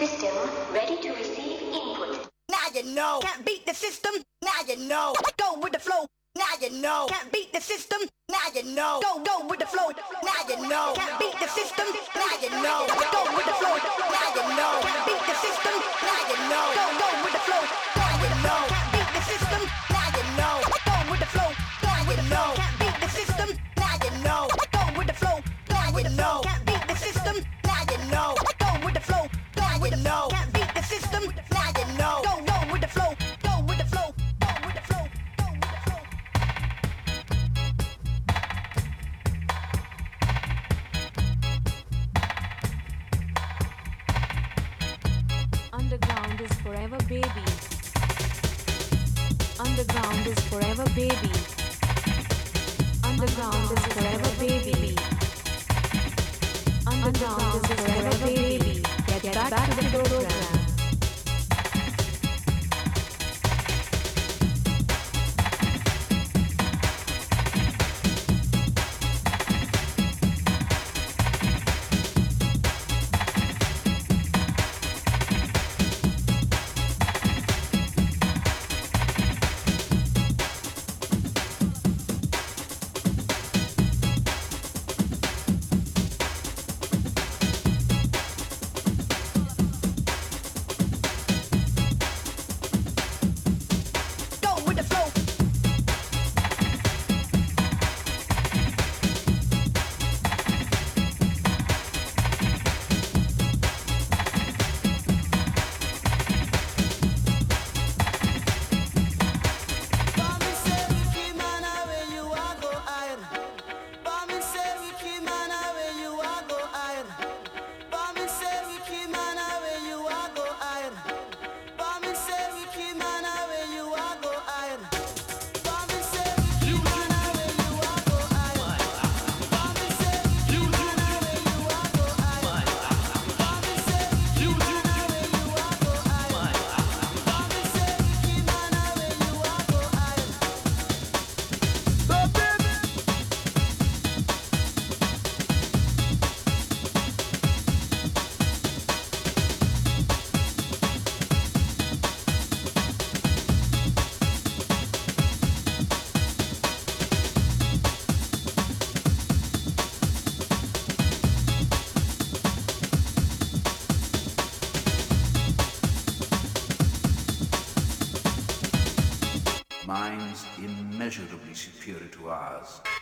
System ready to receive input. Now you know. Can't beat the system. Now you know. Go with the flow. Now you know. Can't beat the system. Now you know. Go go with the flow. Now you know. Can't beat the system. Now you know. Go with the flow. Now you know. Can't beat the system. Now you know. Go go with the flow. Now you know. immeasurably superior to ours.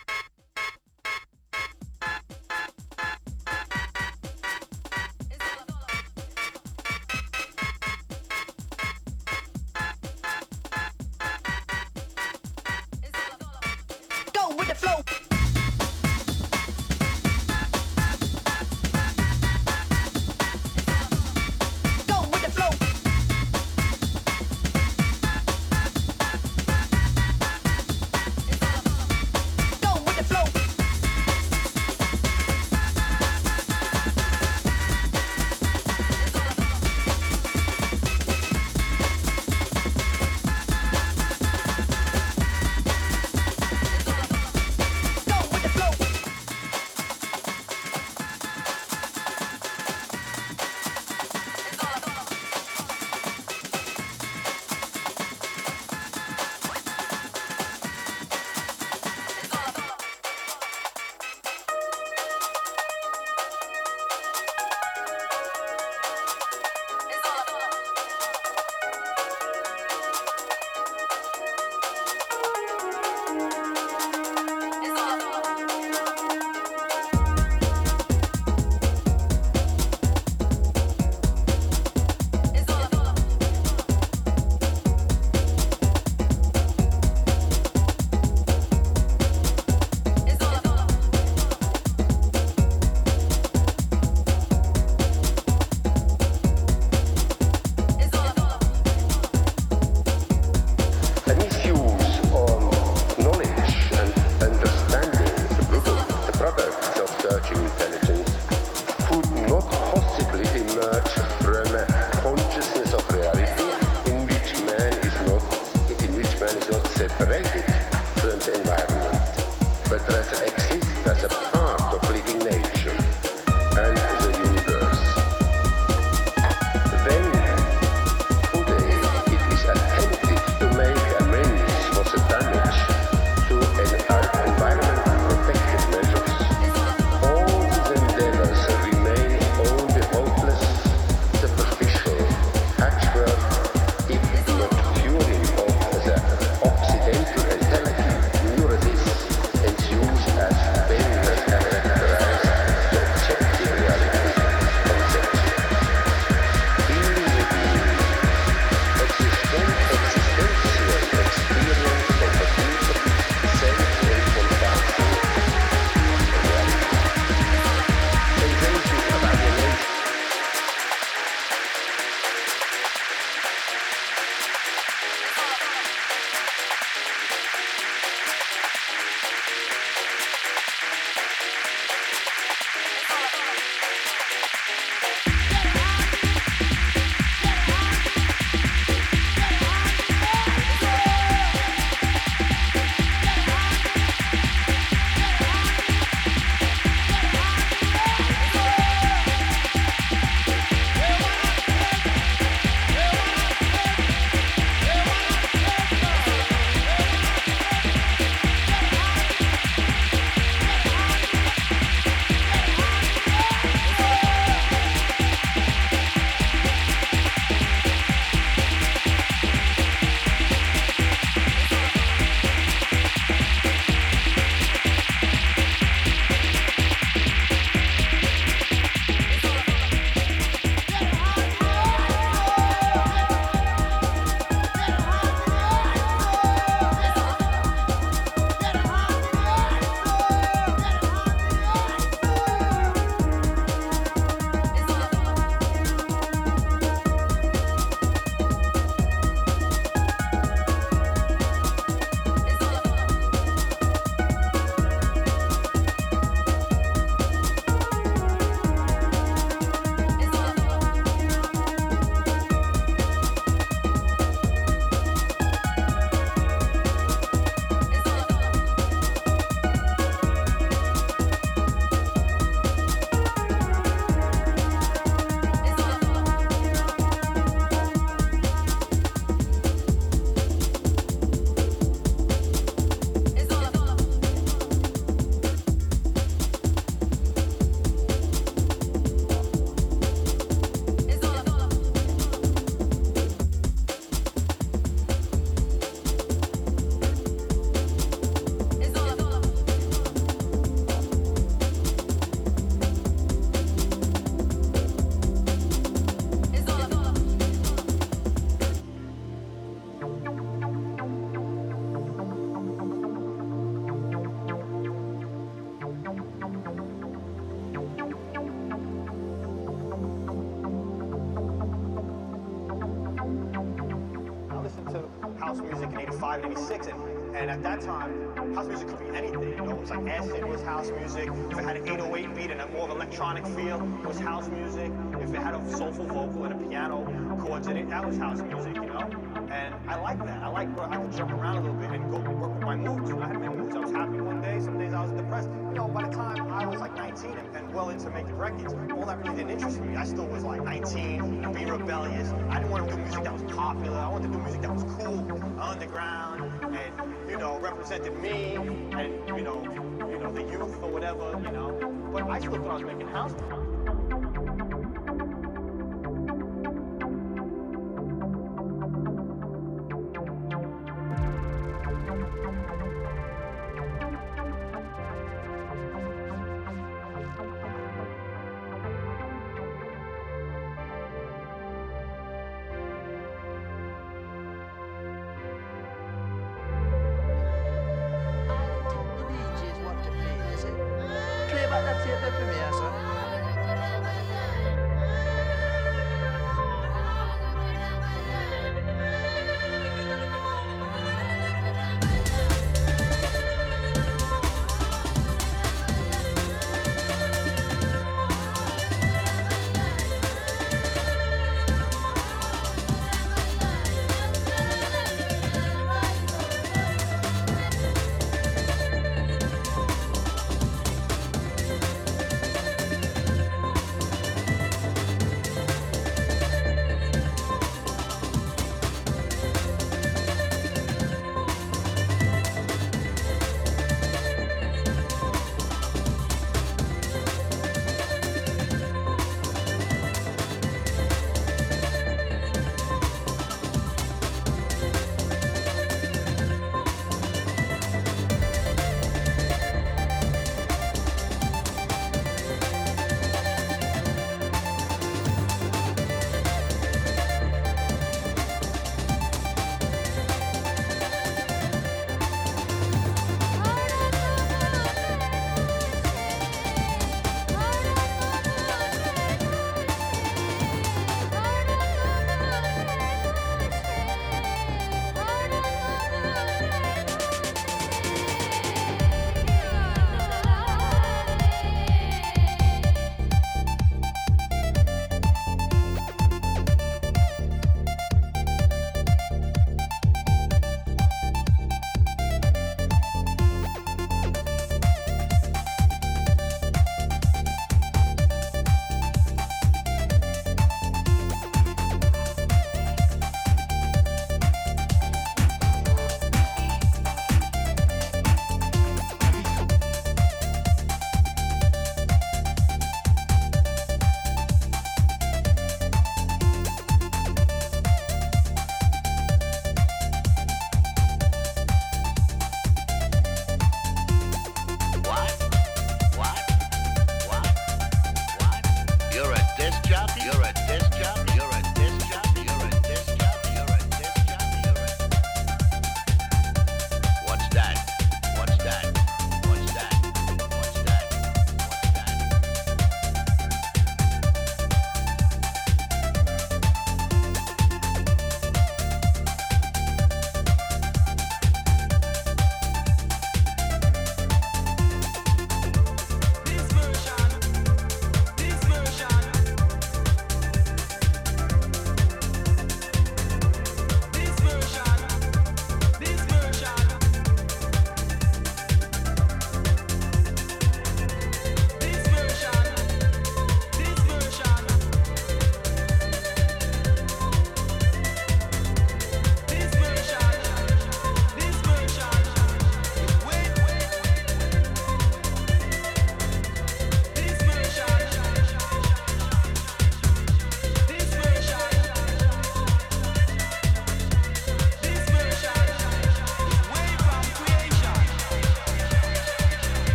At that time, house music could be anything. You know, it was like acid was house music. If it had an 808 beat and a more of electronic feel, it was house music. If it had a soulful vocal and a piano chords in it, that was house music. You know, and I like that. I like where I could jump around a little bit and go work with my moods. I had my moods. I was happy one day, some days I was depressed. You know, by the time I was like 19 and, well into making records, all that really didn't interest me. I still was like 19 and being rebellious. I didn't want to do music that was popular. I wanted to do music that was cool, underground, and you know, represented me and you know, you know, the youth or whatever. You know, but I still thought I was making house.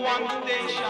one station.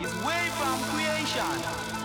Is way from creation.